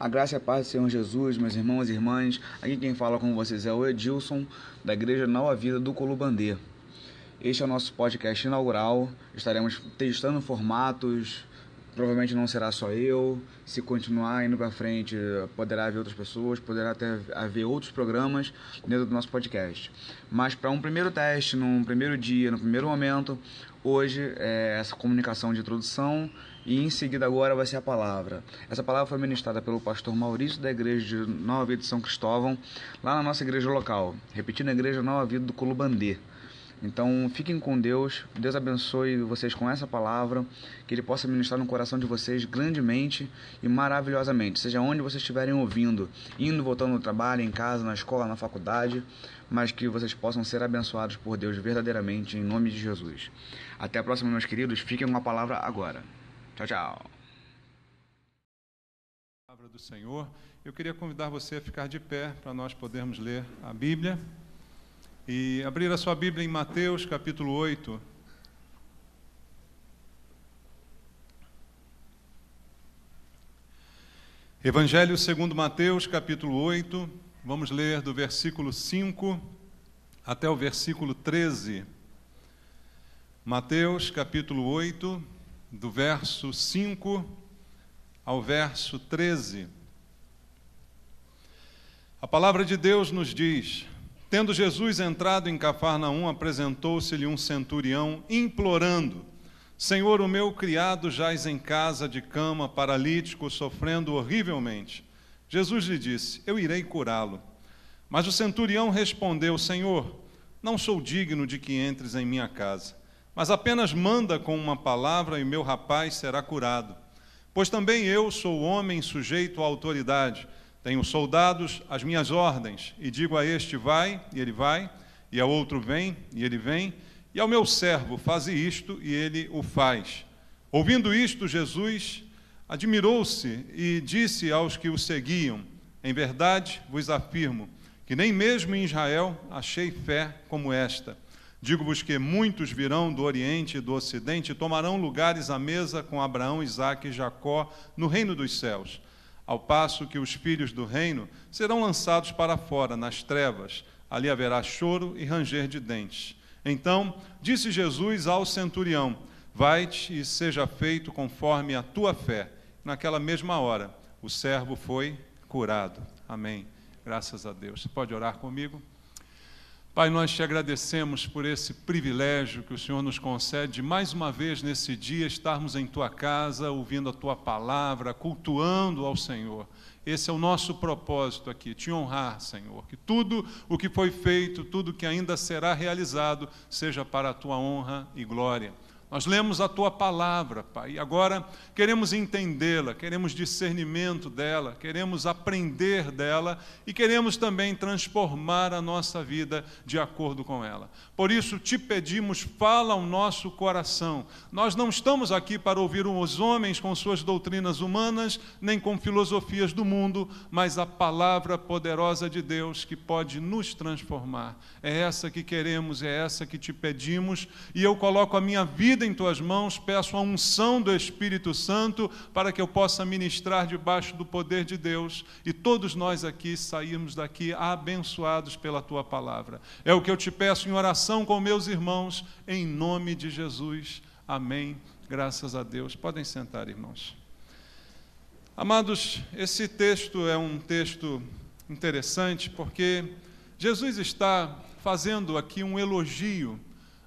A graça e a paz do Senhor Jesus, meus irmãos e irmãs. Aqui quem fala com vocês é o Edilson, da Igreja Nova Vida do Colubandê. Este é o nosso podcast inaugural. Estaremos testando formatos. Provavelmente não será só eu. Se continuar indo para frente, poderá haver outras pessoas, poderá até haver outros programas dentro do nosso podcast. Mas para um primeiro teste, num primeiro dia, no primeiro momento, hoje é essa comunicação de introdução e em seguida agora vai ser a palavra. Essa palavra foi ministrada pelo pastor Maurício da igreja de Nova Vida de São Cristóvão, lá na nossa igreja local, repetindo a igreja Nova Vida do Colubandê. Então, fiquem com Deus. Deus abençoe vocês com essa palavra, que ele possa ministrar no coração de vocês grandemente e maravilhosamente, seja onde vocês estiverem ouvindo, indo, voltando no trabalho, em casa, na escola, na faculdade, mas que vocês possam ser abençoados por Deus verdadeiramente em nome de Jesus. Até a próxima, meus queridos. Fiquem com a palavra agora. Tchau, tchau. Palavra do Senhor. Eu queria convidar você a ficar de pé para nós podermos ler a Bíblia e abrir a sua Bíblia em Mateus capítulo 8. Evangelho segundo Mateus capítulo 8, vamos ler do versículo 5 até o versículo 13. Mateus capítulo 8, do verso 5 ao verso 13. A palavra de Deus nos diz: Tendo Jesus entrado em Cafarnaum, apresentou-se-lhe um centurião, implorando: Senhor, o meu criado jaz em casa de cama, paralítico, sofrendo horrivelmente. Jesus lhe disse: Eu irei curá-lo. Mas o centurião respondeu: Senhor, não sou digno de que entres em minha casa, mas apenas manda com uma palavra e meu rapaz será curado. Pois também eu sou homem sujeito à autoridade tenho soldados às minhas ordens, e digo a este vai, e ele vai, e ao outro vem, e ele vem, e ao meu servo faze isto, e ele o faz. Ouvindo isto, Jesus admirou-se e disse aos que o seguiam: Em verdade vos afirmo que nem mesmo em Israel achei fé como esta. Digo-vos que muitos virão do Oriente e do Ocidente e tomarão lugares à mesa com Abraão, Isaque e Jacó no reino dos céus ao passo que os filhos do reino serão lançados para fora, nas trevas. Ali haverá choro e ranger de dentes. Então disse Jesus ao centurião: Vai-te e seja feito conforme a tua fé. Naquela mesma hora, o servo foi curado. Amém. Graças a Deus. Você pode orar comigo? Pai, nós te agradecemos por esse privilégio que o Senhor nos concede de mais uma vez nesse dia estarmos em tua casa, ouvindo a tua palavra, cultuando ao Senhor. Esse é o nosso propósito aqui, te honrar, Senhor. Que tudo o que foi feito, tudo que ainda será realizado, seja para a tua honra e glória. Nós lemos a tua palavra, Pai, e agora queremos entendê-la, queremos discernimento dela, queremos aprender dela e queremos também transformar a nossa vida de acordo com ela. Por isso te pedimos, fala ao nosso coração. Nós não estamos aqui para ouvir os homens com suas doutrinas humanas, nem com filosofias do mundo, mas a palavra poderosa de Deus que pode nos transformar. É essa que queremos, é essa que te pedimos, e eu coloco a minha vida vida em tuas mãos, peço a unção do Espírito Santo para que eu possa ministrar debaixo do poder de Deus e todos nós aqui sairmos daqui abençoados pela tua palavra. É o que eu te peço em oração com meus irmãos, em nome de Jesus. Amém. Graças a Deus. Podem sentar, irmãos. Amados, esse texto é um texto interessante porque Jesus está fazendo aqui um elogio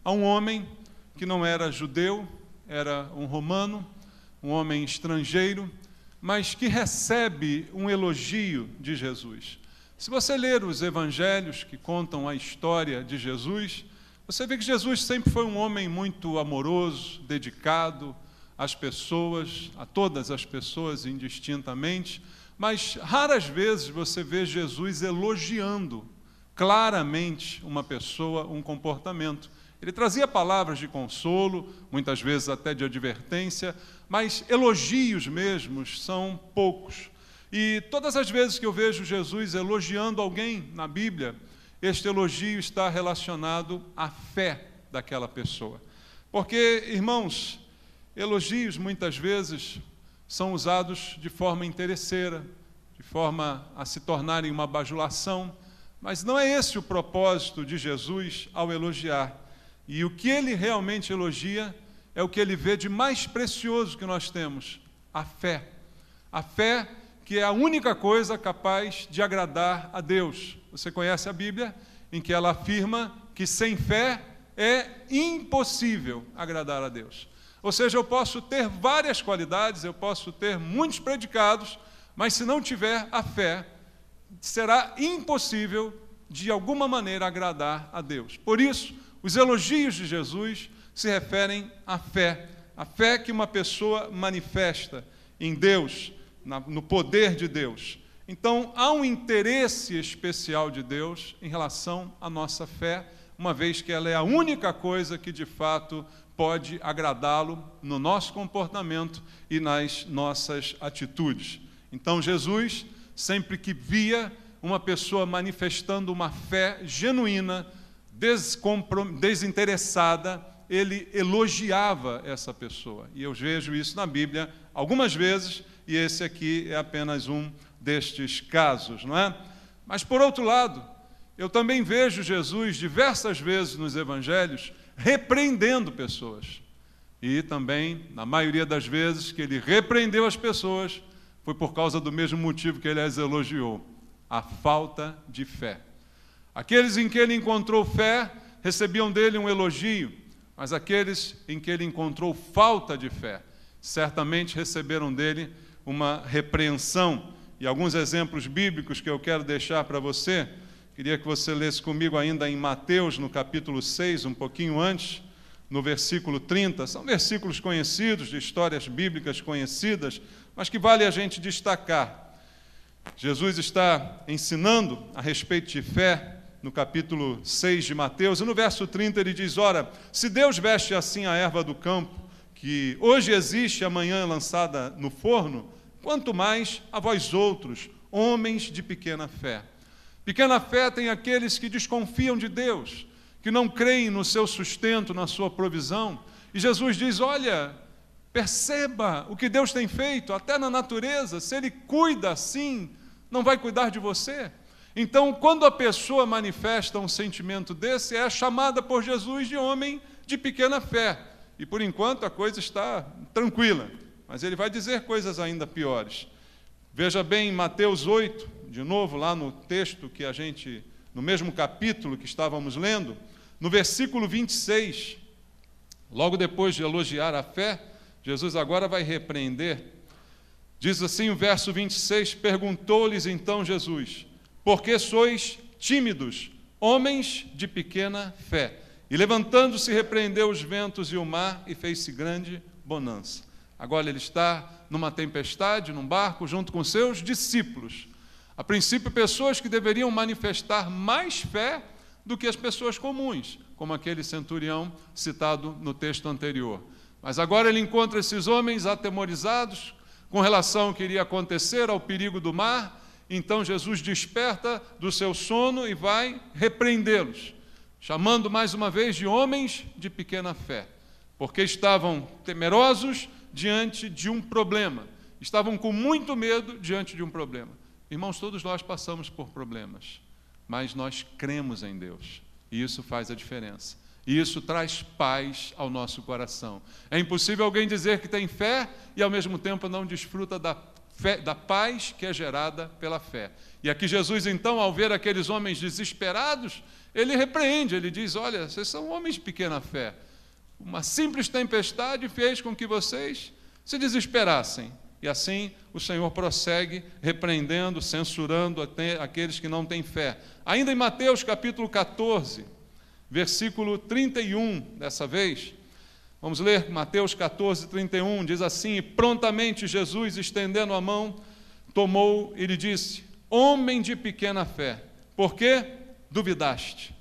a um homem que não era judeu, era um romano, um homem estrangeiro, mas que recebe um elogio de Jesus. Se você ler os evangelhos que contam a história de Jesus, você vê que Jesus sempre foi um homem muito amoroso, dedicado às pessoas, a todas as pessoas indistintamente, mas raras vezes você vê Jesus elogiando claramente uma pessoa, um comportamento. Ele trazia palavras de consolo, muitas vezes até de advertência, mas elogios mesmos são poucos. E todas as vezes que eu vejo Jesus elogiando alguém na Bíblia, este elogio está relacionado à fé daquela pessoa. Porque, irmãos, elogios muitas vezes são usados de forma interesseira, forma a se tornarem uma bajulação, mas não é esse o propósito de Jesus ao elogiar. E o que ele realmente elogia é o que ele vê de mais precioso que nós temos: a fé. A fé que é a única coisa capaz de agradar a Deus. Você conhece a Bíblia, em que ela afirma que sem fé é impossível agradar a Deus. Ou seja, eu posso ter várias qualidades, eu posso ter muitos predicados, mas se não tiver a fé, será impossível de alguma maneira agradar a Deus. Por isso, os elogios de Jesus se referem à fé, a fé que uma pessoa manifesta em Deus, no poder de Deus. Então, há um interesse especial de Deus em relação à nossa fé, uma vez que ela é a única coisa que de fato pode agradá-lo no nosso comportamento e nas nossas atitudes. Então, Jesus, sempre que via uma pessoa manifestando uma fé genuína, desinteressada, ele elogiava essa pessoa. E eu vejo isso na Bíblia algumas vezes, e esse aqui é apenas um destes casos, não é? Mas por outro lado, eu também vejo Jesus diversas vezes nos evangelhos repreendendo pessoas. E também, na maioria das vezes que ele repreendeu as pessoas, foi por causa do mesmo motivo que ele as elogiou: a falta de fé. Aqueles em que ele encontrou fé recebiam dele um elogio, mas aqueles em que ele encontrou falta de fé, certamente receberam dele uma repreensão. E alguns exemplos bíblicos que eu quero deixar para você, queria que você lesse comigo ainda em Mateus, no capítulo 6, um pouquinho antes, no versículo 30. São versículos conhecidos, de histórias bíblicas conhecidas, mas que vale a gente destacar. Jesus está ensinando a respeito de fé no capítulo 6 de Mateus, e no verso 30 ele diz: Ora, se Deus veste assim a erva do campo, que hoje existe, amanhã é lançada no forno, quanto mais a vós outros, homens de pequena fé. Pequena fé tem aqueles que desconfiam de Deus, que não creem no seu sustento, na sua provisão. E Jesus diz: Olha, perceba o que Deus tem feito, até na natureza, se Ele cuida assim, não vai cuidar de você? Então, quando a pessoa manifesta um sentimento desse, é chamada por Jesus de homem de pequena fé. E por enquanto a coisa está tranquila, mas ele vai dizer coisas ainda piores. Veja bem, Mateus 8, de novo, lá no texto que a gente, no mesmo capítulo que estávamos lendo, no versículo 26, logo depois de elogiar a fé, Jesus agora vai repreender. Diz assim o verso 26: Perguntou-lhes então Jesus porque sois tímidos, homens de pequena fé. E levantando-se, repreendeu os ventos e o mar e fez-se grande bonança. Agora ele está numa tempestade, num barco, junto com seus discípulos. A princípio, pessoas que deveriam manifestar mais fé do que as pessoas comuns, como aquele centurião citado no texto anterior. Mas agora ele encontra esses homens atemorizados com relação ao que iria acontecer, ao perigo do mar, então Jesus desperta do seu sono e vai repreendê-los, chamando mais uma vez de homens de pequena fé, porque estavam temerosos diante de um problema, estavam com muito medo diante de um problema. Irmãos, todos nós passamos por problemas, mas nós cremos em Deus, e isso faz a diferença. E isso traz paz ao nosso coração. É impossível alguém dizer que tem fé e ao mesmo tempo não desfruta da fé, da paz que é gerada pela fé. E aqui Jesus, então, ao ver aqueles homens desesperados, ele repreende, ele diz: Olha, vocês são homens de pequena fé. Uma simples tempestade fez com que vocês se desesperassem. E assim o Senhor prossegue repreendendo, censurando aqueles que não têm fé. Ainda em Mateus capítulo 14, versículo 31, dessa vez, Vamos ler Mateus 14, 31, diz assim: E prontamente Jesus, estendendo a mão, tomou e lhe disse: Homem de pequena fé, por que duvidaste?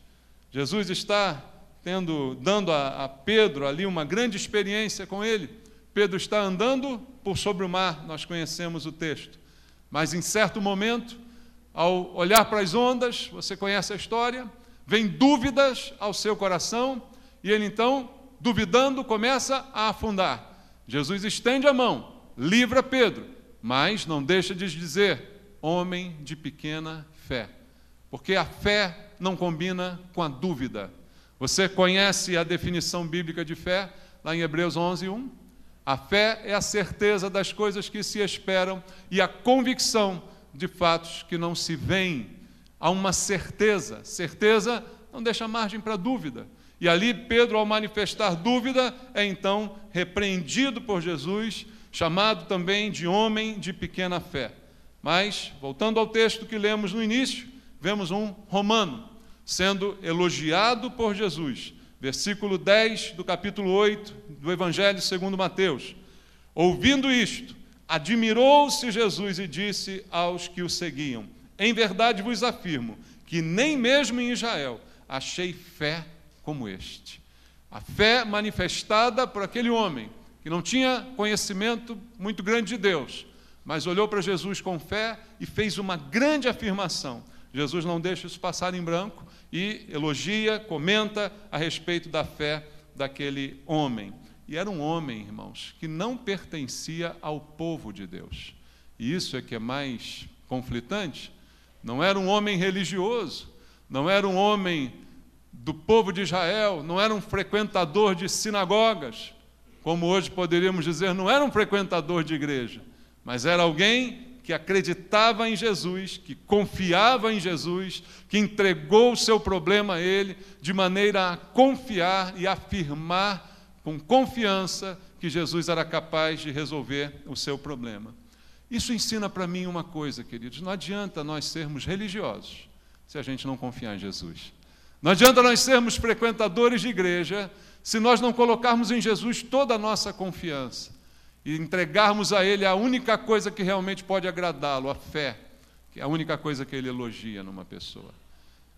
Jesus está tendo, dando a, a Pedro ali uma grande experiência com ele. Pedro está andando por sobre o mar, nós conhecemos o texto. Mas em certo momento, ao olhar para as ondas, você conhece a história, vem dúvidas ao seu coração, e ele então duvidando, começa a afundar. Jesus estende a mão, livra Pedro, mas não deixa de dizer: homem de pequena fé. Porque a fé não combina com a dúvida. Você conhece a definição bíblica de fé, lá em Hebreus 11, 1? A fé é a certeza das coisas que se esperam e a convicção de fatos que não se veem. Há uma certeza. Certeza não deixa margem para dúvida. E ali Pedro, ao manifestar dúvida, é então repreendido por Jesus, chamado também de homem de pequena fé. Mas, voltando ao texto que lemos no início, vemos um romano sendo elogiado por Jesus. Versículo 10 do capítulo 8 do Evangelho segundo Mateus. Ouvindo isto, admirou-se Jesus e disse aos que o seguiam: Em verdade vos afirmo que nem mesmo em Israel achei fé como este. A fé manifestada por aquele homem que não tinha conhecimento muito grande de Deus, mas olhou para Jesus com fé e fez uma grande afirmação. Jesus não deixa isso passar em branco e elogia, comenta a respeito da fé daquele homem. E era um homem, irmãos, que não pertencia ao povo de Deus. E isso é que é mais conflitante. Não era um homem religioso, não era um homem do povo de Israel, não era um frequentador de sinagogas, como hoje poderíamos dizer, não era um frequentador de igreja, mas era alguém que acreditava em Jesus, que confiava em Jesus, que entregou o seu problema a Ele, de maneira a confiar e afirmar com confiança que Jesus era capaz de resolver o seu problema. Isso ensina para mim uma coisa, queridos: não adianta nós sermos religiosos se a gente não confiar em Jesus. Não adianta nós sermos frequentadores de igreja se nós não colocarmos em Jesus toda a nossa confiança e entregarmos a Ele a única coisa que realmente pode agradá-lo, a fé, que é a única coisa que Ele elogia numa pessoa.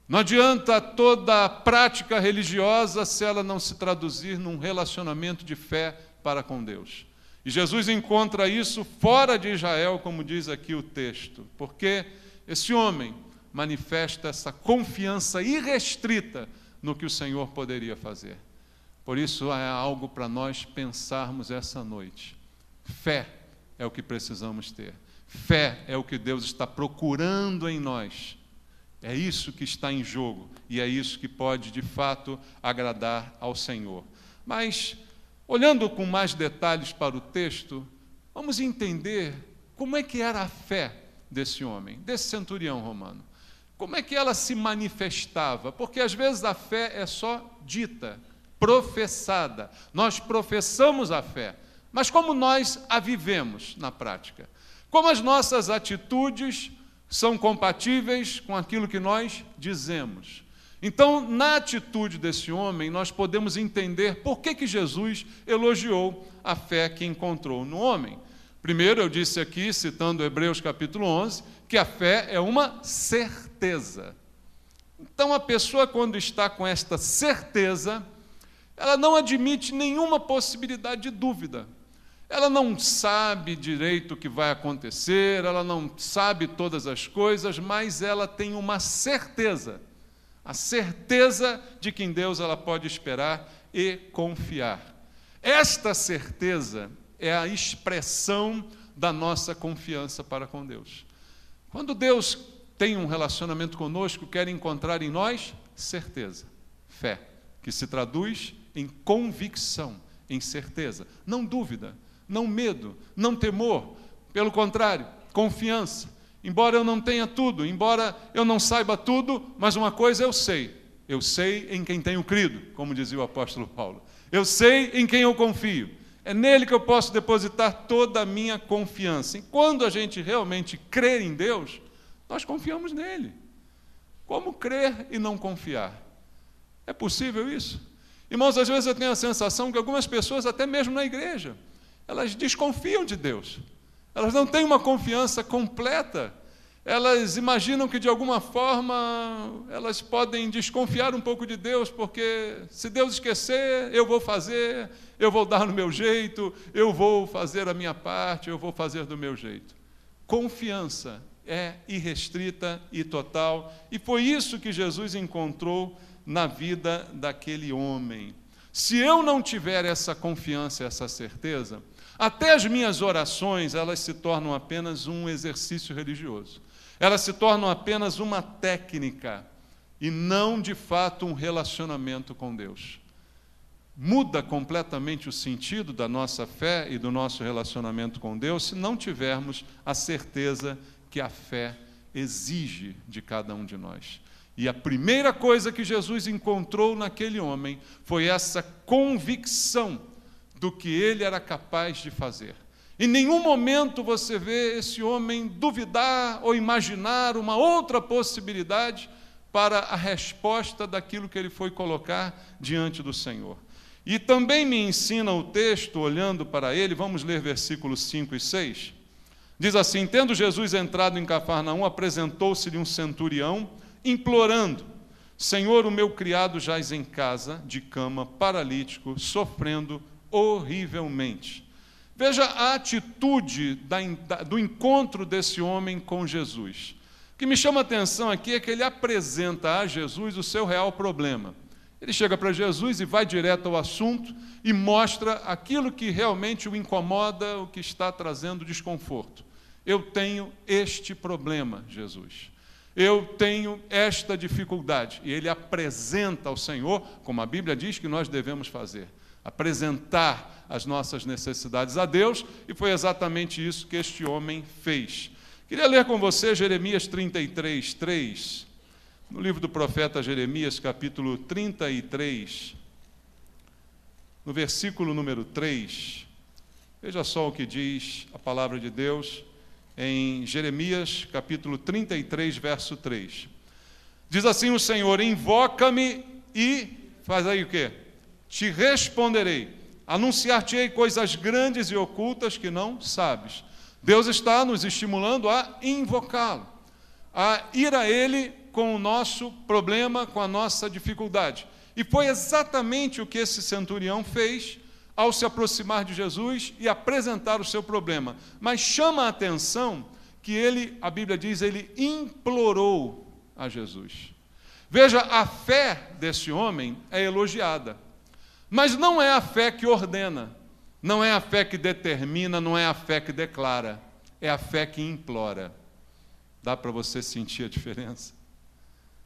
Não adianta toda prática religiosa se ela não se traduzir num relacionamento de fé para com Deus. E Jesus encontra isso fora de Israel, como diz aqui o texto, porque esse homem manifesta essa confiança irrestrita no que o Senhor poderia fazer. Por isso é algo para nós pensarmos essa noite. Fé é o que precisamos ter. Fé é o que Deus está procurando em nós. É isso que está em jogo e é isso que pode de fato agradar ao Senhor. Mas, olhando com mais detalhes para o texto, vamos entender como é que era a fé desse homem, desse centurião romano. Como é que ela se manifestava? Porque às vezes a fé é só dita, professada. Nós professamos a fé, mas como nós a vivemos na prática? Como as nossas atitudes são compatíveis com aquilo que nós dizemos? Então, na atitude desse homem, nós podemos entender por que, que Jesus elogiou a fé que encontrou no homem. Primeiro, eu disse aqui, citando Hebreus capítulo 11, que a fé é uma certeza. Então, a pessoa, quando está com esta certeza, ela não admite nenhuma possibilidade de dúvida. Ela não sabe direito o que vai acontecer, ela não sabe todas as coisas, mas ela tem uma certeza, a certeza de que em Deus ela pode esperar e confiar. Esta certeza é a expressão da nossa confiança para com Deus. Quando Deus tem um relacionamento conosco, quer encontrar em nós certeza, fé, que se traduz em convicção, em certeza, não dúvida, não medo, não temor, pelo contrário, confiança. Embora eu não tenha tudo, embora eu não saiba tudo, mas uma coisa eu sei: eu sei em quem tenho crido, como dizia o apóstolo Paulo. Eu sei em quem eu confio. É nele que eu posso depositar toda a minha confiança. E quando a gente realmente crer em Deus, nós confiamos nele. Como crer e não confiar? É possível isso? Irmãos, às vezes eu tenho a sensação que algumas pessoas, até mesmo na igreja, elas desconfiam de Deus. Elas não têm uma confiança completa elas imaginam que de alguma forma elas podem desconfiar um pouco de Deus, porque se Deus esquecer, eu vou fazer, eu vou dar no meu jeito, eu vou fazer a minha parte, eu vou fazer do meu jeito. Confiança é irrestrita e total, e foi isso que Jesus encontrou na vida daquele homem. Se eu não tiver essa confiança, essa certeza, Até as minhas orações, elas se tornam apenas um exercício religioso. Elas se tornam apenas uma técnica e não de fato um relacionamento com Deus. Muda completamente o sentido da nossa fé e do nosso relacionamento com Deus se não tivermos a certeza que a fé exige de cada um de nós. E a primeira coisa que Jesus encontrou naquele homem foi essa convicção do que ele era capaz de fazer. Em nenhum momento você vê esse homem duvidar ou imaginar uma outra possibilidade para a resposta daquilo que ele foi colocar diante do Senhor. E também me ensina o texto, olhando para ele, vamos ler versículos 5 e 6. Diz assim: Tendo Jesus entrado em Cafarnaum, apresentou-se-lhe um centurião, implorando: Senhor, o meu criado jaz em casa, de cama, paralítico, sofrendo horrivelmente. Veja a atitude do encontro desse homem com Jesus. O que me chama a atenção aqui é que ele apresenta a Jesus o seu real problema. Ele chega para Jesus e vai direto ao assunto e mostra aquilo que realmente o incomoda, o que está trazendo desconforto. Eu tenho este problema, Jesus. Eu tenho esta dificuldade. E ele apresenta ao Senhor, como a Bíblia diz que nós devemos fazer apresentar as nossas necessidades a Deus, e foi exatamente isso que este homem fez. Queria ler com você Jeremias 33, 3, no livro do profeta Jeremias, capítulo 33, no versículo número 3. Veja só o que diz a palavra de Deus em Jeremias, capítulo 33, verso 3. Diz assim o Senhor: Invoca-me e faz aí o quê? te responderei, anunciar-te-ei coisas grandes e ocultas que não sabes. Deus está nos estimulando a invocá-lo, a ir a Ele com o nosso problema, com a nossa dificuldade. E foi exatamente o que esse centurião fez ao se aproximar de Jesus e apresentar o seu problema. Mas chama a atenção que ele, a Bíblia diz, ele implorou a Jesus. Veja, a fé desse homem é elogiada. Mas não é a fé que ordena, não é a fé que determina, não é a fé que declara, é a fé que implora. Dá para você sentir a diferença?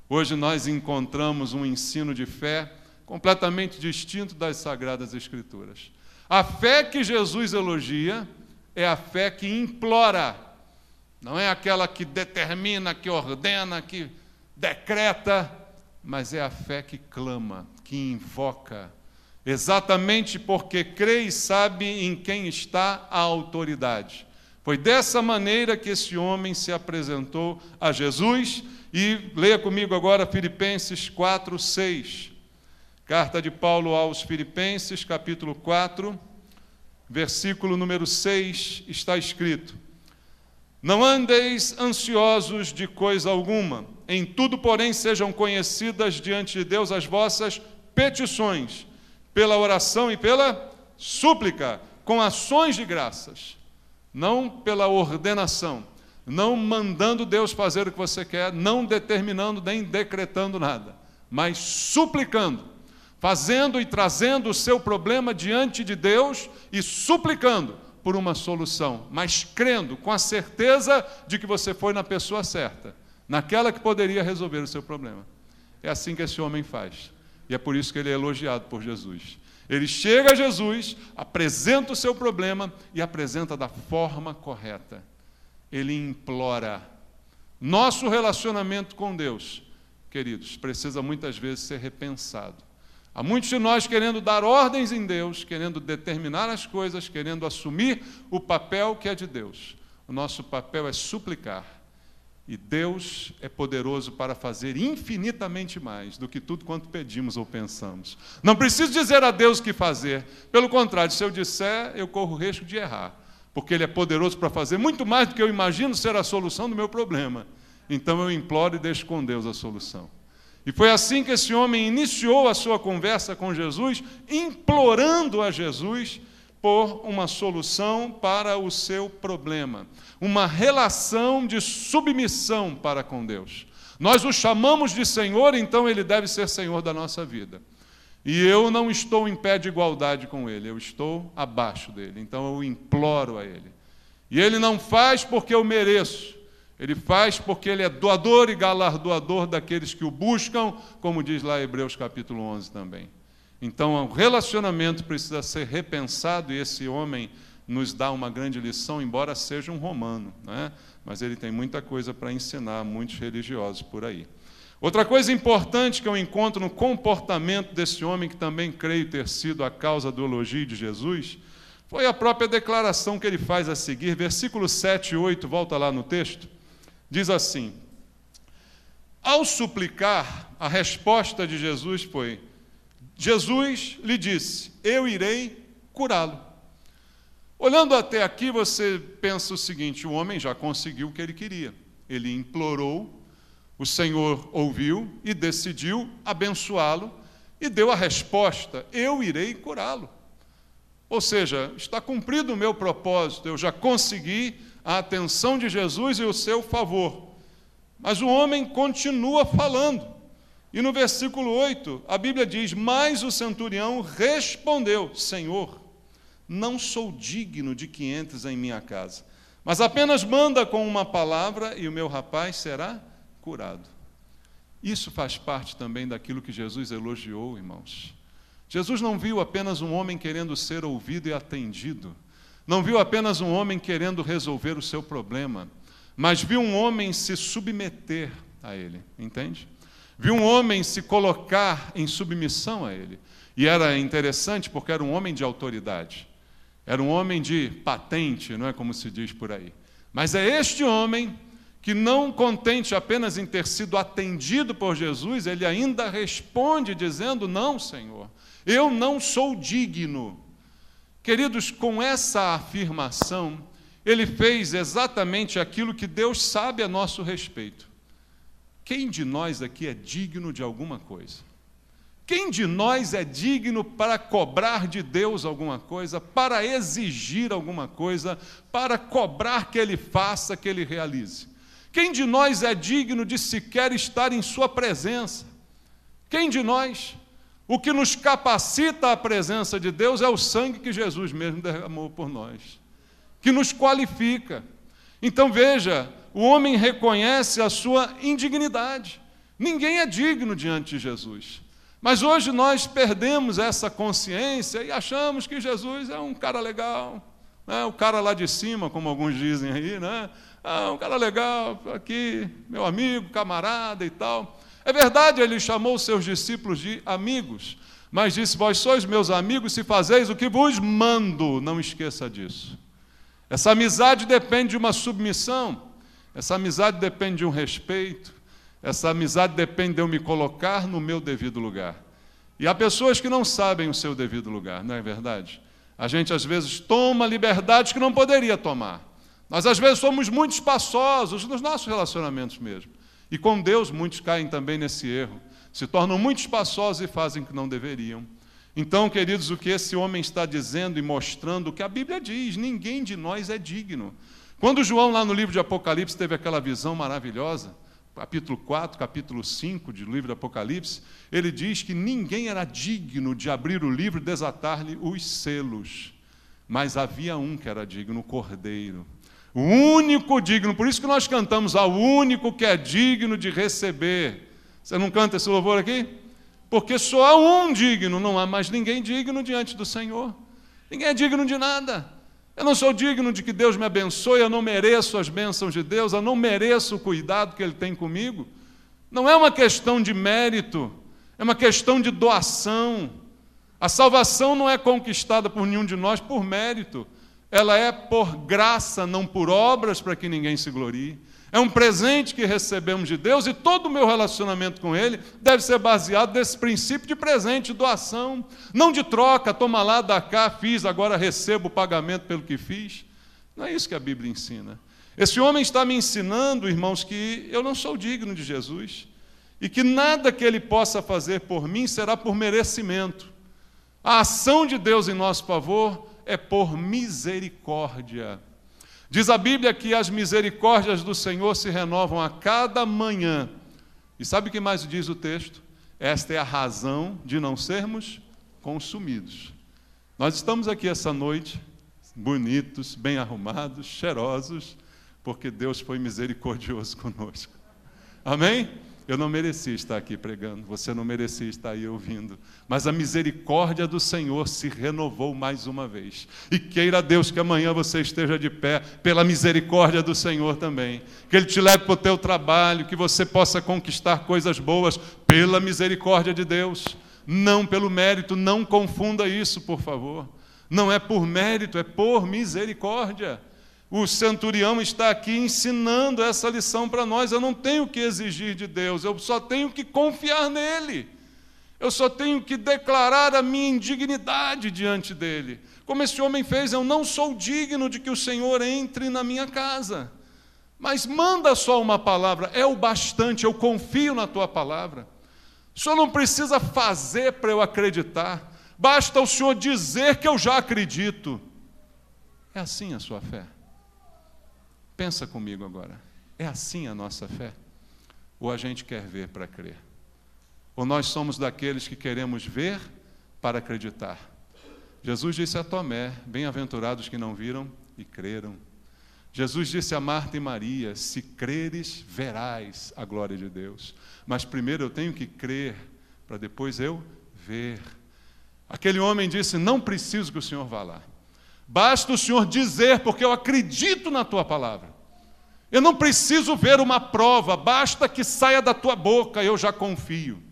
Hoje nós encontramos um ensino de fé completamente distinto das Sagradas Escrituras. A fé que Jesus elogia é a fé que implora, não é aquela que determina, que ordena, que decreta, mas é a fé que clama, que invoca, exatamente porque crê e sabe em quem está a autoridade. Foi dessa maneira que esse homem se apresentou a Jesus. E leia comigo agora Filipenses 4, 6. Carta de Paulo aos Filipenses, capítulo 4, versículo número 6, está escrito: Não andeis ansiosos de coisa alguma, em tudo, porém, sejam conhecidas diante de Deus as vossas petições pela oração e pela súplica, com ações de graças, não pela ordenação, não mandando Deus fazer o que você quer, não determinando nem decretando nada, mas suplicando, fazendo e trazendo o seu problema diante de Deus e suplicando por uma solução, mas crendo com a certeza de que você foi na pessoa certa, naquela que poderia resolver o seu problema. É assim que esse homem faz. E é por isso que ele é elogiado por Jesus. Ele chega a Jesus, apresenta o seu problema e apresenta da forma correta. Ele implora. Nosso relacionamento com Deus, queridos, precisa muitas vezes ser repensado. Há muitos de nós querendo dar ordens em Deus, querendo determinar as coisas, querendo assumir o papel que é de Deus. O nosso papel é suplicar e Deus é poderoso para fazer infinitamente mais do que tudo quanto pedimos ou pensamos. Não preciso dizer a Deus o que fazer. Pelo contrário, se eu disser, eu corro o risco de errar. Porque Ele é poderoso para fazer muito mais do que eu imagino ser a solução do meu problema. Então eu imploro e deixo com Deus a solução. E foi assim que esse homem iniciou a sua conversa com Jesus, implorando a Jesus por uma solução para o seu problema, uma relação de submissão para com Deus. Nós o chamamos de Senhor, então ele deve ser Senhor da nossa vida. E eu não estou em pé de igualdade com ele, eu estou abaixo dele. Então eu imploro a ele. E ele não faz porque eu mereço, ele faz porque ele é doador e galardoador daqueles que o buscam, como diz lá Hebreus capítulo 11 também. Então o relacionamento precisa ser repensado e esse homem nos dá uma grande lição, embora seja um romano, né? mas ele tem muita coisa para ensinar a muitos religiosos por aí. Outra coisa importante que eu encontro no comportamento desse homem, que também creio ter sido a causa do elogio de Jesus, foi a própria declaração que ele faz a seguir, versículo 7 e 8, volta lá no texto, diz assim: Ao suplicar, a resposta de Jesus foi: Jesus lhe disse: Eu irei curá-lo. Olhando até aqui, você pensa o seguinte: o homem já conseguiu o que ele queria. Ele implorou o Senhor ouviu e decidiu abençoá-lo e deu a resposta: Eu irei curá-lo. Ou seja, está cumprido o meu propósito, eu já consegui a atenção de Jesus e o seu favor. Mas o homem continua falando. E no versículo 8, a Bíblia diz: Mas o centurião respondeu: Senhor, não sou digno de que entres em minha casa, mas apenas manda com uma palavra e o meu rapaz será curado. Isso faz parte também daquilo que Jesus elogiou, irmãos. Jesus não viu apenas um homem querendo ser ouvido e atendido, não viu apenas um homem querendo resolver o seu problema, mas viu um homem se submeter a ele, entende? Viu um homem se colocar em submissão a ele. E era interessante porque era um homem de autoridade, era um homem de patente, não é como se diz por aí. Mas é este homem que não contente apenas em ter sido atendido por Jesus, ele ainda responde dizendo: Não, Senhor, eu não sou digno. Queridos, com essa afirmação, ele fez exatamente aquilo que Deus sabe a nosso respeito. Quem de nós aqui é digno de alguma coisa? Quem de nós é digno para cobrar de Deus alguma coisa, para exigir alguma coisa, para cobrar que Ele faça, que Ele realize? Quem de nós é digno de sequer estar em Sua presença? Quem de nós? O que nos capacita à presença de Deus é o sangue que Jesus mesmo derramou por nós, que nos qualifica. Então veja, o homem reconhece a sua indignidade. Ninguém é digno diante de Jesus. Mas hoje nós perdemos essa consciência e achamos que Jesus é um cara legal, né? o cara lá de cima, como alguns dizem aí, né? Ah, um cara legal aqui, meu amigo, camarada e tal. É verdade, ele chamou seus discípulos de amigos, mas disse: Vós sois meus amigos se fazeis o que vos mando. Não esqueça disso. Essa amizade depende de uma submissão, essa amizade depende de um respeito, essa amizade depende de eu me colocar no meu devido lugar. E há pessoas que não sabem o seu devido lugar, não é verdade? A gente às vezes toma liberdades que não poderia tomar. Nós, às vezes, somos muito espaçosos nos nossos relacionamentos mesmo. E com Deus, muitos caem também nesse erro. Se tornam muito espaçosos e fazem o que não deveriam. Então, queridos, o que esse homem está dizendo e mostrando, o que a Bíblia diz: ninguém de nós é digno. Quando João, lá no livro de Apocalipse, teve aquela visão maravilhosa, capítulo 4, capítulo 5 do livro de Apocalipse, ele diz que ninguém era digno de abrir o livro e desatar-lhe os selos. Mas havia um que era digno, o cordeiro. O único digno, por isso que nós cantamos ao único que é digno de receber. Você não canta esse louvor aqui? Porque só há um digno, não há mais ninguém digno diante do Senhor. Ninguém é digno de nada. Eu não sou digno de que Deus me abençoe, eu não mereço as bênçãos de Deus, eu não mereço o cuidado que Ele tem comigo. Não é uma questão de mérito, é uma questão de doação. A salvação não é conquistada por nenhum de nós por mérito ela é por graça, não por obras, para que ninguém se glorie. É um presente que recebemos de Deus e todo o meu relacionamento com Ele deve ser baseado nesse princípio de presente, doação, não de troca, toma lá, dá cá, fiz, agora recebo o pagamento pelo que fiz. Não é isso que a Bíblia ensina. Esse homem está me ensinando, irmãos, que eu não sou digno de Jesus e que nada que ele possa fazer por mim será por merecimento. A ação de Deus em nosso favor é por misericórdia. Diz a Bíblia que as misericórdias do Senhor se renovam a cada manhã. E sabe o que mais diz o texto? Esta é a razão de não sermos consumidos. Nós estamos aqui essa noite, bonitos, bem arrumados, cheirosos, porque Deus foi misericordioso conosco. Amém? Eu não merecia estar aqui pregando, você não merecia estar aí ouvindo, mas a misericórdia do Senhor se renovou mais uma vez. E queira Deus que amanhã você esteja de pé pela misericórdia do Senhor também. Que Ele te leve para o teu trabalho, que você possa conquistar coisas boas pela misericórdia de Deus, não pelo mérito, não confunda isso, por favor. Não é por mérito, é por misericórdia. O centurião está aqui ensinando essa lição para nós. Eu não tenho que exigir de Deus, eu só tenho que confiar nele. Eu só tenho que declarar a minha indignidade diante dele. Como esse homem fez, eu não sou digno de que o Senhor entre na minha casa. Mas manda só uma palavra, é o bastante, eu confio na tua palavra. O Senhor não precisa fazer para eu acreditar, basta o Senhor dizer que eu já acredito. É assim a sua fé. Pensa comigo agora. É assim a nossa fé? Ou a gente quer ver para crer? Ou nós somos daqueles que queremos ver para acreditar? Jesus disse a Tomé: Bem-aventurados que não viram e creram. Jesus disse a Marta e Maria: Se creres, verás a glória de Deus. Mas primeiro eu tenho que crer, para depois eu ver. Aquele homem disse: Não preciso que o Senhor vá lá. Basta o Senhor dizer, porque eu acredito na tua palavra. Eu não preciso ver uma prova, basta que saia da tua boca, eu já confio.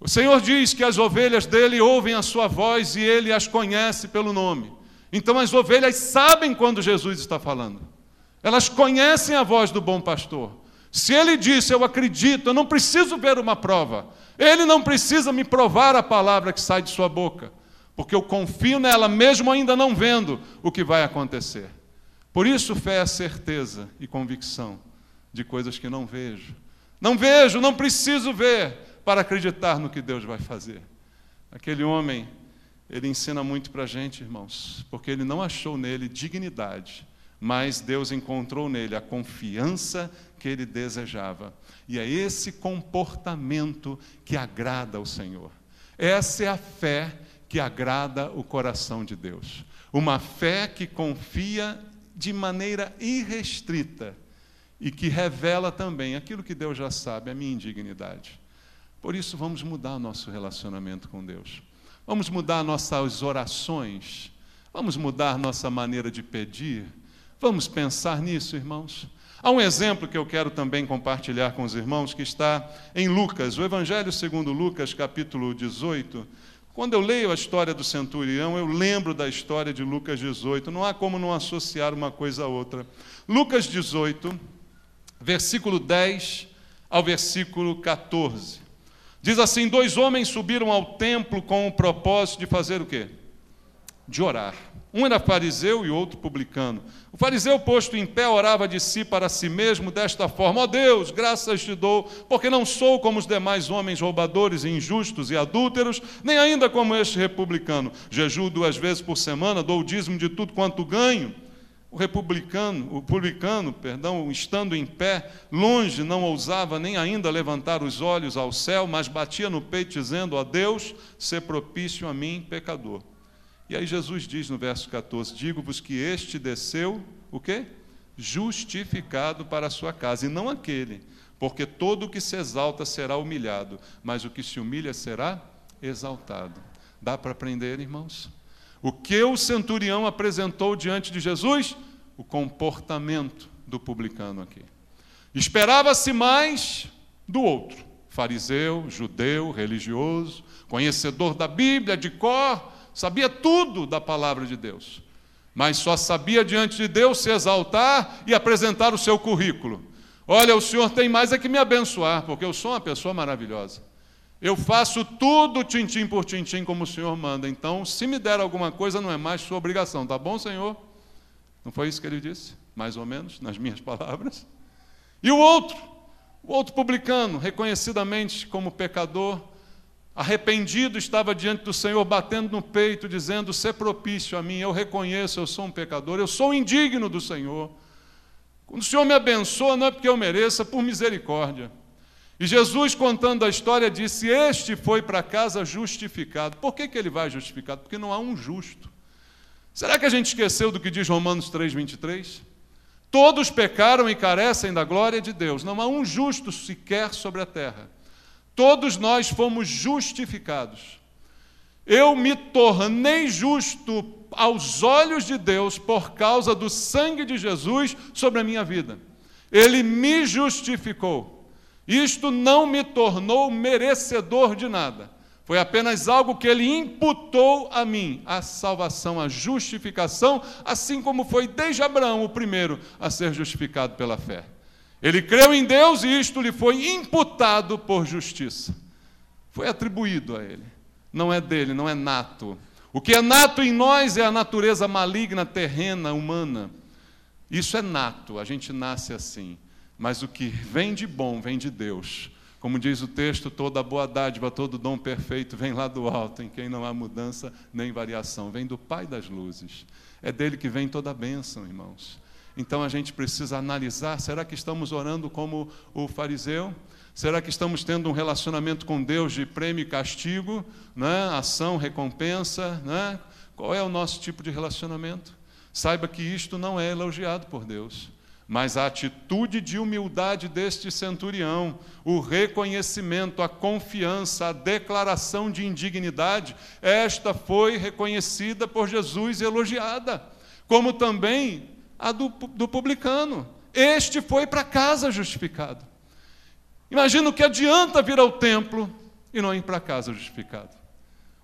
O Senhor diz que as ovelhas dele ouvem a sua voz e ele as conhece pelo nome. Então as ovelhas sabem quando Jesus está falando. Elas conhecem a voz do bom pastor. Se ele disse, eu acredito, eu não preciso ver uma prova. Ele não precisa me provar a palavra que sai de sua boca porque eu confio nela, mesmo ainda não vendo o que vai acontecer. Por isso, fé é certeza e convicção de coisas que não vejo. Não vejo, não preciso ver para acreditar no que Deus vai fazer. Aquele homem, ele ensina muito para a gente, irmãos, porque ele não achou nele dignidade, mas Deus encontrou nele a confiança que ele desejava. E é esse comportamento que agrada ao Senhor. Essa é a fé que agrada o coração de Deus. Uma fé que confia de maneira irrestrita e que revela também aquilo que Deus já sabe, a minha indignidade. Por isso, vamos mudar nosso relacionamento com Deus. Vamos mudar nossas orações. Vamos mudar nossa maneira de pedir. Vamos pensar nisso, irmãos. Há um exemplo que eu quero também compartilhar com os irmãos, que está em Lucas, o Evangelho segundo Lucas, capítulo 18, quando eu leio a história do centurião, eu lembro da história de Lucas 18. Não há como não associar uma coisa a outra. Lucas 18, versículo 10 ao versículo 14. Diz assim: Dois homens subiram ao templo com o propósito de fazer o quê? De orar. Um era fariseu e outro publicano. O fariseu, posto em pé, orava de si para si mesmo desta forma: Ó oh Deus, graças te dou, porque não sou como os demais homens roubadores, injustos e adúlteros, nem ainda como este republicano. Jejuo duas vezes por semana, dou o dízimo de tudo quanto ganho. O republicano, o publicano, perdão, estando em pé, longe, não ousava nem ainda levantar os olhos ao céu, mas batia no peito, dizendo: Ó Deus, se propício a mim, pecador. E aí Jesus diz no verso 14: Digo-vos que este desceu, o quê? Justificado para a sua casa, e não aquele, porque todo o que se exalta será humilhado, mas o que se humilha será exaltado. Dá para aprender, irmãos? O que o centurião apresentou diante de Jesus? O comportamento do publicano aqui. Esperava-se mais do outro, fariseu, judeu, religioso, conhecedor da Bíblia de cor, sabia tudo da palavra de Deus, mas só sabia diante de Deus se exaltar e apresentar o seu currículo. Olha, o Senhor tem mais é que me abençoar, porque eu sou uma pessoa maravilhosa. Eu faço tudo tintim por tintim como o Senhor manda. Então, se me der alguma coisa, não é mais sua obrigação, tá bom, Senhor? Não foi isso que ele disse? Mais ou menos, nas minhas palavras. E o outro, o outro publicano, reconhecidamente como pecador, arrependido, estava diante do Senhor, batendo no peito, dizendo: "Se propício a mim, eu reconheço, eu sou um pecador, eu sou indigno do Senhor. Quando o Senhor me abençoa, não é porque eu mereça, é por misericórdia. E Jesus, contando a história, disse: Este foi para casa justificado. Por que, que ele vai justificado? Porque não há um justo. Será que a gente esqueceu do que diz Romanos 3,23? Todos pecaram e carecem da glória de Deus. Não há um justo sequer sobre a terra. Todos nós fomos justificados. Eu me tornei justo aos olhos de Deus por causa do sangue de Jesus sobre a minha vida. Ele me justificou. Isto não me tornou merecedor de nada. Foi apenas algo que ele imputou a mim, a salvação, a justificação, assim como foi desde Abraão o primeiro a ser justificado pela fé. Ele creu em Deus e isto lhe foi imputado por justiça. Foi atribuído a ele. Não é dele, não é nato. O que é nato em nós é a natureza maligna, terrena, humana. Isso é nato, a gente nasce assim. Mas o que vem de bom vem de Deus. Como diz o texto, toda boa dádiva, todo dom perfeito vem lá do alto, em quem não há mudança nem variação. Vem do Pai das luzes. É dele que vem toda a bênção, irmãos. Então a gente precisa analisar: será que estamos orando como o fariseu? Será que estamos tendo um relacionamento com Deus de prêmio e castigo, né? ação, recompensa? Né? Qual é o nosso tipo de relacionamento? Saiba que isto não é elogiado por Deus, mas a atitude de humildade deste centurião, o reconhecimento, a confiança, a declaração de indignidade, esta foi reconhecida por Jesus e elogiada, como também a do, do publicano. Este foi para casa justificado. Imagina o que adianta vir ao templo e não ir para casa justificado.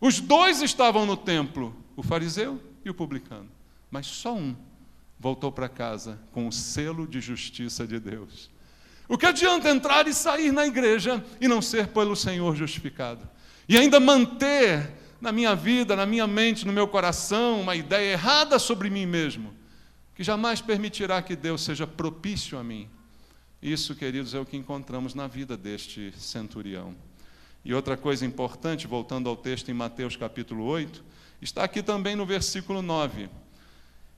Os dois estavam no templo, o fariseu e o publicano, mas só um voltou para casa com o selo de justiça de Deus. O que adianta entrar e sair na igreja e não ser pelo Senhor justificado? E ainda manter na minha vida, na minha mente, no meu coração, uma ideia errada sobre mim mesmo, que jamais permitirá que Deus seja propício a mim. Isso, queridos, é o que encontramos na vida deste centurião. E outra coisa importante, voltando ao texto em Mateus capítulo 8, está aqui também no versículo 9.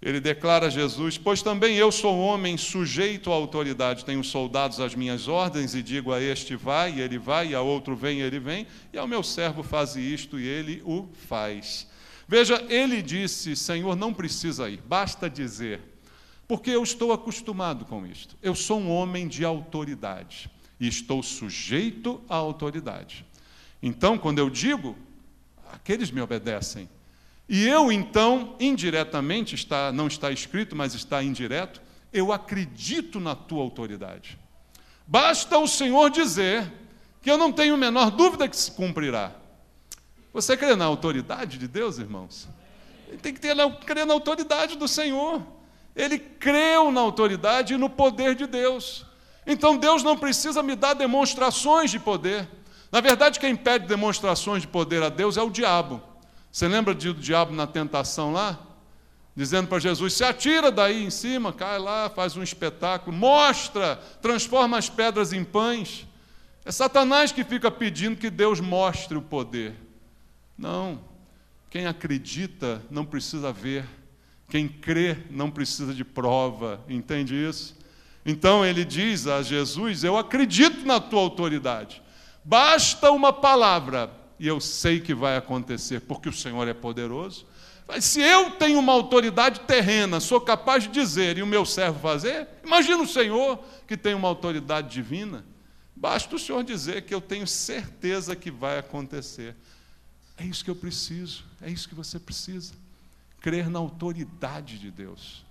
Ele declara a Jesus: Pois também eu sou homem sujeito à autoridade, tenho soldados às minhas ordens, e digo a este vai, e ele vai, e a outro vem, e ele vem, e ao meu servo faze isto, e ele o faz. Veja, ele disse: Senhor, não precisa ir, basta dizer porque eu estou acostumado com isto. Eu sou um homem de autoridade e estou sujeito à autoridade. Então, quando eu digo, aqueles me obedecem. E eu, então, indiretamente, está, não está escrito, mas está indireto, eu acredito na tua autoridade. Basta o Senhor dizer que eu não tenho a menor dúvida que se cumprirá. Você crê na autoridade de Deus, irmãos? Ele tem que ter, crer na autoridade do Senhor. Ele creu na autoridade e no poder de Deus. Então Deus não precisa me dar demonstrações de poder. Na verdade, quem pede demonstrações de poder a Deus é o diabo. Você lembra do diabo na tentação lá? Dizendo para Jesus: se atira daí em cima, cai lá, faz um espetáculo, mostra, transforma as pedras em pães. É Satanás que fica pedindo que Deus mostre o poder. Não. Quem acredita não precisa ver. Quem crê não precisa de prova, entende isso? Então ele diz a Jesus: Eu acredito na tua autoridade, basta uma palavra e eu sei que vai acontecer, porque o Senhor é poderoso. Mas se eu tenho uma autoridade terrena, sou capaz de dizer e o meu servo fazer, imagina o Senhor que tem uma autoridade divina. Basta o Senhor dizer que eu tenho certeza que vai acontecer. É isso que eu preciso, é isso que você precisa crer na autoridade de Deus,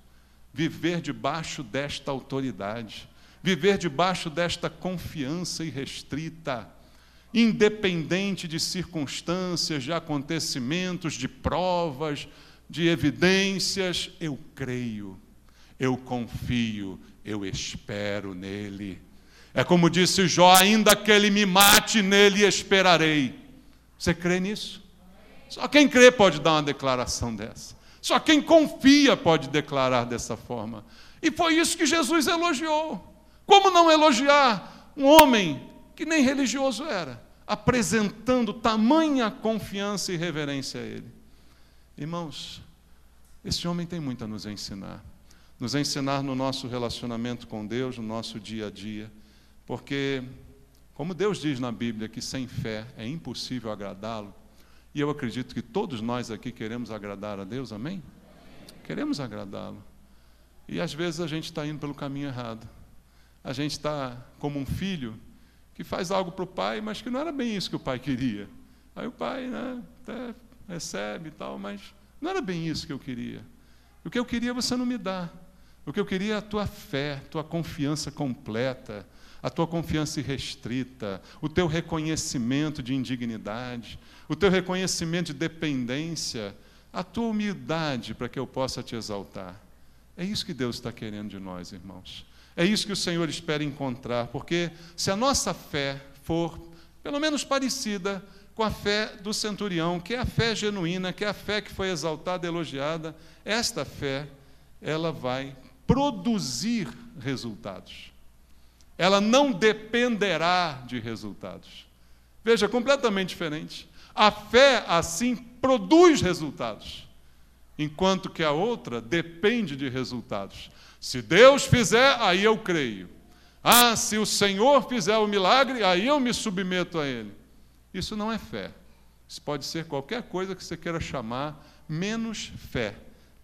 viver debaixo desta autoridade, viver debaixo desta confiança irrestrita, independente de circunstâncias, de acontecimentos, de provas, de evidências, eu creio, eu confio, eu espero nele. É como disse Jó: ainda que ele me mate, nele esperarei. Você crê nisso? Só quem crê pode dar uma declaração dessa. Só quem confia pode declarar dessa forma. E foi isso que Jesus elogiou. Como não elogiar um homem que nem religioso era, apresentando tamanha confiança e reverência a ele? Irmãos, esse homem tem muito a nos ensinar. Nos ensinar no nosso relacionamento com Deus, no nosso dia a dia. Porque Como Deus diz na Bíblia que sem fé é impossível agradá-lo, e eu acredito que todos nós aqui queremos agradar a Deus, amém? Queremos agradá-lo. E às vezes a gente está indo pelo caminho errado. A gente está como um filho que faz algo para o pai, mas que não era bem isso que o pai queria. Aí o pai né, até recebe e tal, mas não era bem isso que eu queria. O que eu queria você não me dá. O que eu queria é a tua fé, tua confiança completa, a tua confiança irrestrita, o teu reconhecimento de indignidade, o teu reconhecimento de dependência, a tua humildade para que eu possa te exaltar. É isso que Deus está querendo de nós, irmãos. É isso que o Senhor espera encontrar, porque se a nossa fé for pelo menos parecida com a fé do centurião, que é a fé genuína, que é a fé que foi exaltada, elogiada, esta fé, ela vai produzir resultados. Ela não dependerá de resultados. Veja, completamente diferente. A fé, assim, produz resultados, enquanto que a outra depende de resultados. Se Deus fizer, aí eu creio. Ah, se o Senhor fizer o milagre, aí eu me submeto a Ele. Isso não é fé. Isso pode ser qualquer coisa que você queira chamar, menos fé,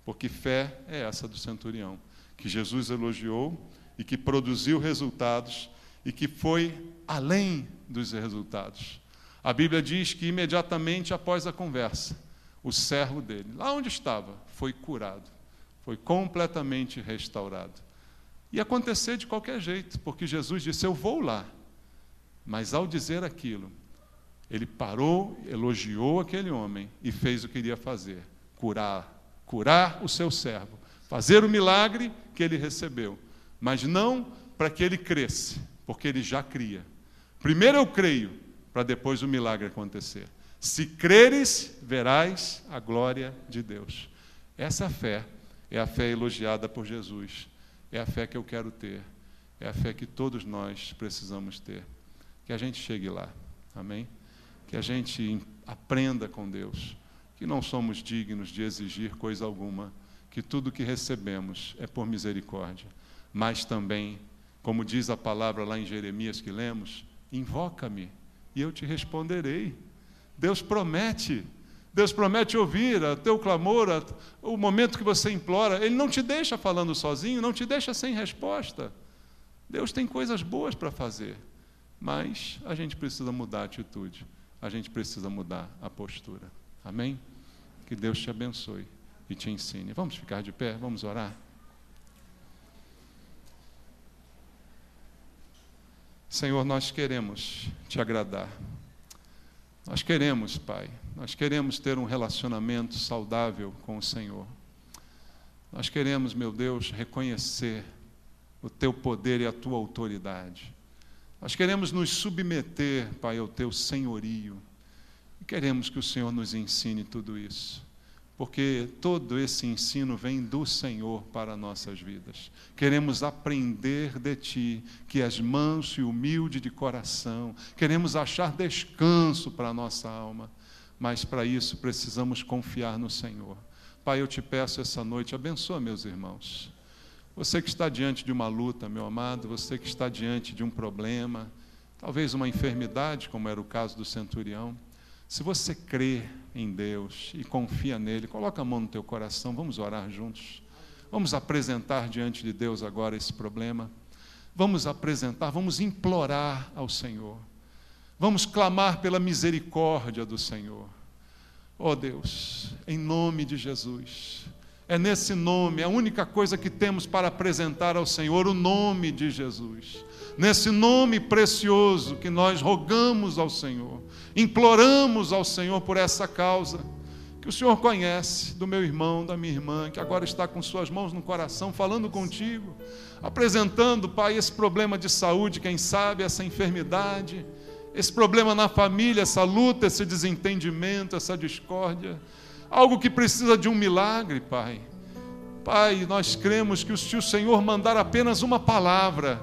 porque fé é essa do centurião, que Jesus elogiou e que produziu resultados e que foi além dos resultados. A Bíblia diz que imediatamente após a conversa, o servo dele, lá onde estava, foi curado, foi completamente restaurado. E acontecer de qualquer jeito, porque Jesus disse: Eu vou lá. Mas ao dizer aquilo, ele parou, elogiou aquele homem e fez o que queria fazer: curar, curar o seu servo, fazer o milagre que ele recebeu, mas não para que ele cresça, porque ele já cria. Primeiro eu creio, para depois o milagre acontecer. Se creres, verás a glória de Deus. Essa fé é a fé elogiada por Jesus. É a fé que eu quero ter. É a fé que todos nós precisamos ter. Que a gente chegue lá. Amém? Que a gente aprenda com Deus que não somos dignos de exigir coisa alguma, que tudo que recebemos é por misericórdia, mas também, como diz a palavra lá em Jeremias que lemos, invoca-me e eu te responderei. Deus promete. Deus promete ouvir o teu clamor, o momento que você implora. Ele não te deixa falando sozinho, não te deixa sem resposta. Deus tem coisas boas para fazer, mas a gente precisa mudar a atitude, a gente precisa mudar a postura. Amém? Que Deus te abençoe e te ensine. Vamos ficar de pé, vamos orar. Senhor, nós queremos te agradar. Nós queremos, Pai, nós queremos ter um relacionamento saudável com o Senhor. Nós queremos, meu Deus, reconhecer o teu poder e a tua autoridade. Nós queremos nos submeter, Pai, ao teu senhorio. E queremos que o Senhor nos ensine tudo isso porque todo esse ensino vem do Senhor para nossas vidas. Queremos aprender de Ti, que és manso e humilde de coração, queremos achar descanso para a nossa alma, mas para isso precisamos confiar no Senhor. Pai, eu te peço essa noite, abençoa meus irmãos. Você que está diante de uma luta, meu amado, você que está diante de um problema, talvez uma enfermidade, como era o caso do centurião, se você crê em Deus e confia nele, coloca a mão no teu coração, vamos orar juntos. Vamos apresentar diante de Deus agora esse problema. Vamos apresentar, vamos implorar ao Senhor. Vamos clamar pela misericórdia do Senhor. Oh Deus, em nome de Jesus. É nesse nome, a única coisa que temos para apresentar ao Senhor, o nome de Jesus. Nesse nome precioso que nós rogamos ao Senhor imploramos ao Senhor por essa causa, que o Senhor conhece, do meu irmão, da minha irmã, que agora está com suas mãos no coração, falando contigo, apresentando, Pai, esse problema de saúde, quem sabe, essa enfermidade, esse problema na família, essa luta, esse desentendimento, essa discórdia, algo que precisa de um milagre, Pai. Pai, nós cremos que se o Senhor mandar apenas uma palavra,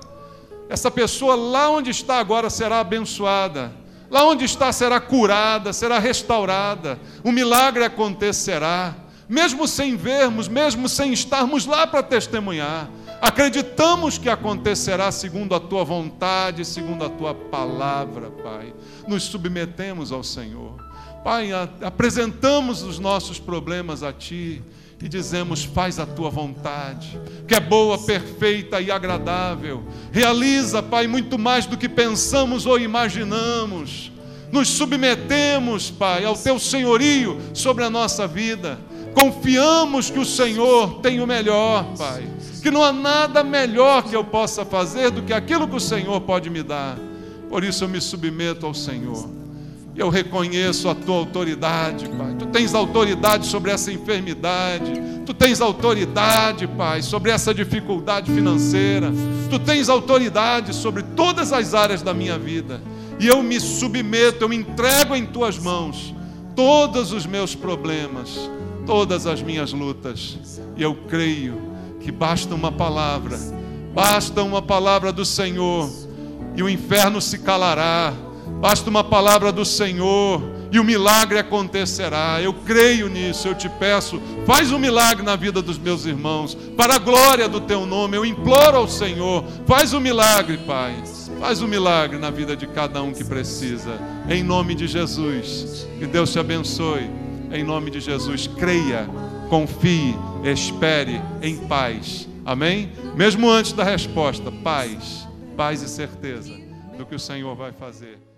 essa pessoa lá onde está agora será abençoada Lá onde está será curada, será restaurada, o milagre acontecerá, mesmo sem vermos, mesmo sem estarmos lá para testemunhar. Acreditamos que acontecerá segundo a tua vontade, segundo a tua palavra, Pai. Nos submetemos ao Senhor. Pai, apresentamos os nossos problemas a Ti e dizemos: faz a tua vontade, que é boa, perfeita e agradável. Realiza, Pai, muito mais do que pensamos ou imaginamos. Nos submetemos, Pai, ao teu senhorio sobre a nossa vida. Confiamos que o Senhor tem o melhor, Pai que não há nada melhor que eu possa fazer do que aquilo que o Senhor pode me dar. Por isso eu me submeto ao Senhor. Eu reconheço a tua autoridade, Pai. Tu tens autoridade sobre essa enfermidade. Tu tens autoridade, Pai, sobre essa dificuldade financeira. Tu tens autoridade sobre todas as áreas da minha vida. E eu me submeto, eu me entrego em tuas mãos todos os meus problemas, todas as minhas lutas. E eu creio que basta uma palavra, basta uma palavra do Senhor e o inferno se calará. Basta uma palavra do Senhor e o milagre acontecerá. Eu creio nisso, eu te peço, faz um milagre na vida dos meus irmãos, para a glória do teu nome. Eu imploro ao Senhor, faz um milagre, Pai. Faz um milagre na vida de cada um que precisa. Em nome de Jesus. Que Deus te abençoe. Em nome de Jesus. Creia, confie espere em paz. Amém? Mesmo antes da resposta, paz, paz e certeza do que o Senhor vai fazer.